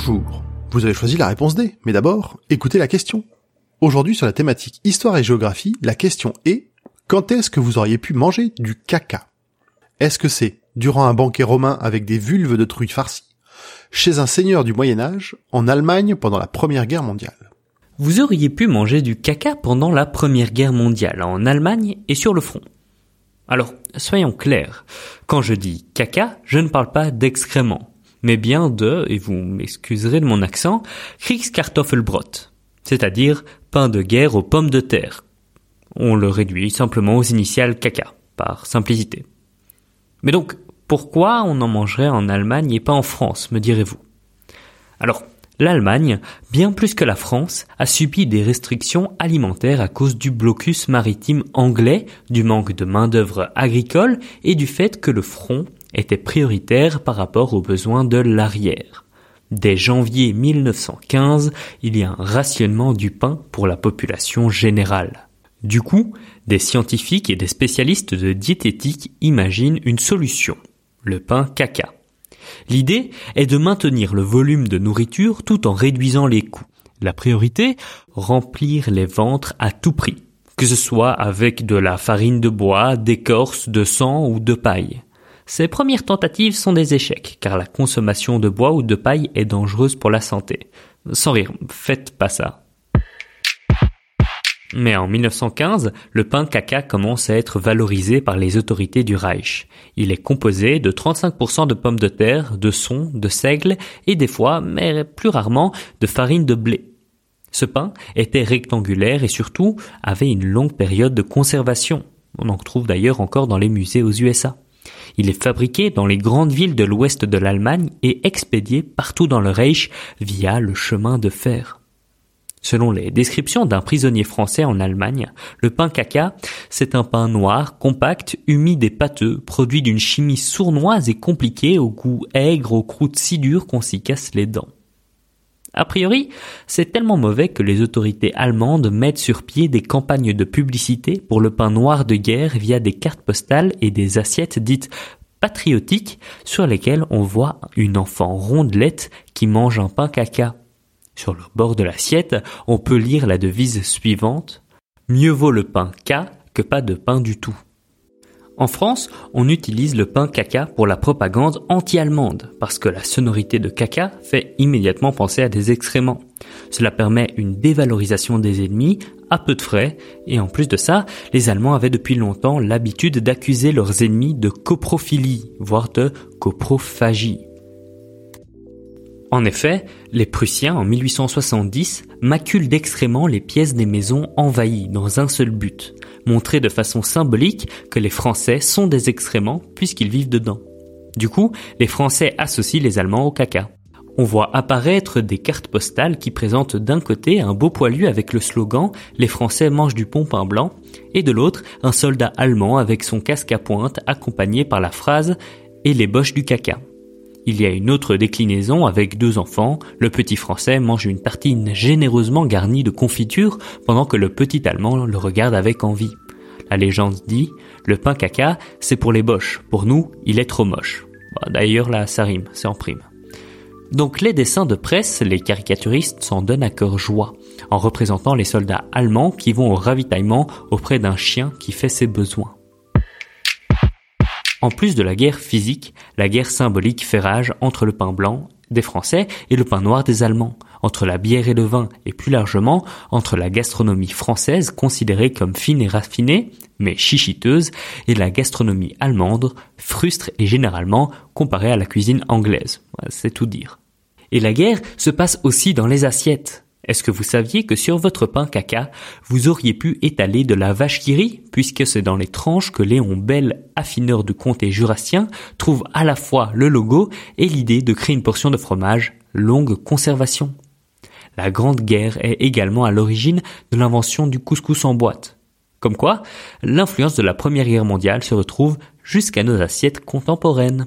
Bonjour. Vous avez choisi la réponse D, mais d'abord, écoutez la question. Aujourd'hui sur la thématique histoire et géographie, la question est quand est-ce que vous auriez pu manger du caca? Est-ce que c'est durant un banquet romain avec des vulves de truies farcies, chez un seigneur du Moyen Âge, en Allemagne pendant la Première Guerre mondiale Vous auriez pu manger du caca pendant la Première Guerre mondiale, en Allemagne et sur le front. Alors, soyons clairs, quand je dis caca, je ne parle pas d'excréments, mais bien de, et vous m'excuserez de mon accent, Kriegskartoffelbrot, c'est-à-dire pain de guerre aux pommes de terre. On le réduit simplement aux initiales caca, par simplicité. Mais donc, pourquoi on en mangerait en Allemagne et pas en France, me direz-vous? Alors, l'Allemagne, bien plus que la France, a subi des restrictions alimentaires à cause du blocus maritime anglais, du manque de main-d'œuvre agricole et du fait que le front était prioritaire par rapport aux besoins de l'arrière. Dès janvier 1915, il y a un rationnement du pain pour la population générale. Du coup, des scientifiques et des spécialistes de diététique imaginent une solution, le pain caca. L'idée est de maintenir le volume de nourriture tout en réduisant les coûts. La priorité, remplir les ventres à tout prix, que ce soit avec de la farine de bois, d'écorce, de sang ou de paille. Ces premières tentatives sont des échecs, car la consommation de bois ou de paille est dangereuse pour la santé. Sans rire, faites pas ça. Mais en 1915, le pain caca commence à être valorisé par les autorités du Reich. Il est composé de 35% de pommes de terre, de son, de seigle et des fois, mais plus rarement, de farine de blé. Ce pain était rectangulaire et surtout avait une longue période de conservation. On en trouve d'ailleurs encore dans les musées aux USA. Il est fabriqué dans les grandes villes de l'ouest de l'Allemagne et expédié partout dans le Reich via le chemin de fer. Selon les descriptions d'un prisonnier français en Allemagne, le pain caca, c'est un pain noir, compact, humide et pâteux, produit d'une chimie sournoise et compliquée au goût aigre, aux croûtes si dures qu'on s'y casse les dents. A priori, c'est tellement mauvais que les autorités allemandes mettent sur pied des campagnes de publicité pour le pain noir de guerre via des cartes postales et des assiettes dites patriotiques sur lesquelles on voit une enfant rondelette qui mange un pain caca. Sur le bord de l'assiette, on peut lire la devise suivante Mieux vaut le pain K que pas de pain du tout. En France, on utilise le pain caca pour la propagande anti-allemande, parce que la sonorité de caca fait immédiatement penser à des excréments. Cela permet une dévalorisation des ennemis à peu de frais, et en plus de ça, les Allemands avaient depuis longtemps l'habitude d'accuser leurs ennemis de coprophilie, voire de coprophagie. En effet, les Prussiens, en 1870, maculent d'excréments les pièces des maisons envahies dans un seul but, montrer de façon symbolique que les Français sont des excréments puisqu'ils vivent dedans. Du coup, les Français associent les Allemands au caca. On voit apparaître des cartes postales qui présentent d'un côté un beau poilu avec le slogan Les Français mangent du pompin blanc et de l'autre un soldat allemand avec son casque à pointe accompagné par la phrase Et les boches du caca. Il y a une autre déclinaison avec deux enfants. Le petit français mange une tartine généreusement garnie de confiture pendant que le petit allemand le regarde avec envie. La légende dit, le pain caca, c'est pour les boches. Pour nous, il est trop moche. Bah, d'ailleurs, là, ça rime, c'est en prime. Donc les dessins de presse, les caricaturistes s'en donnent à cœur joie, en représentant les soldats allemands qui vont au ravitaillement auprès d'un chien qui fait ses besoins. En plus de la guerre physique, la guerre symbolique fait rage entre le pain blanc des Français et le pain noir des Allemands, entre la bière et le vin, et plus largement entre la gastronomie française considérée comme fine et raffinée, mais chichiteuse, et la gastronomie allemande, frustre et généralement comparée à la cuisine anglaise. C'est tout dire. Et la guerre se passe aussi dans les assiettes. Est-ce que vous saviez que sur votre pain caca, vous auriez pu étaler de la vache qui rit, puisque c'est dans les tranches que Léon Bell, affineur du comté jurassien, trouve à la fois le logo et l'idée de créer une portion de fromage longue conservation? La Grande Guerre est également à l'origine de l'invention du couscous en boîte. Comme quoi, l'influence de la Première Guerre mondiale se retrouve jusqu'à nos assiettes contemporaines.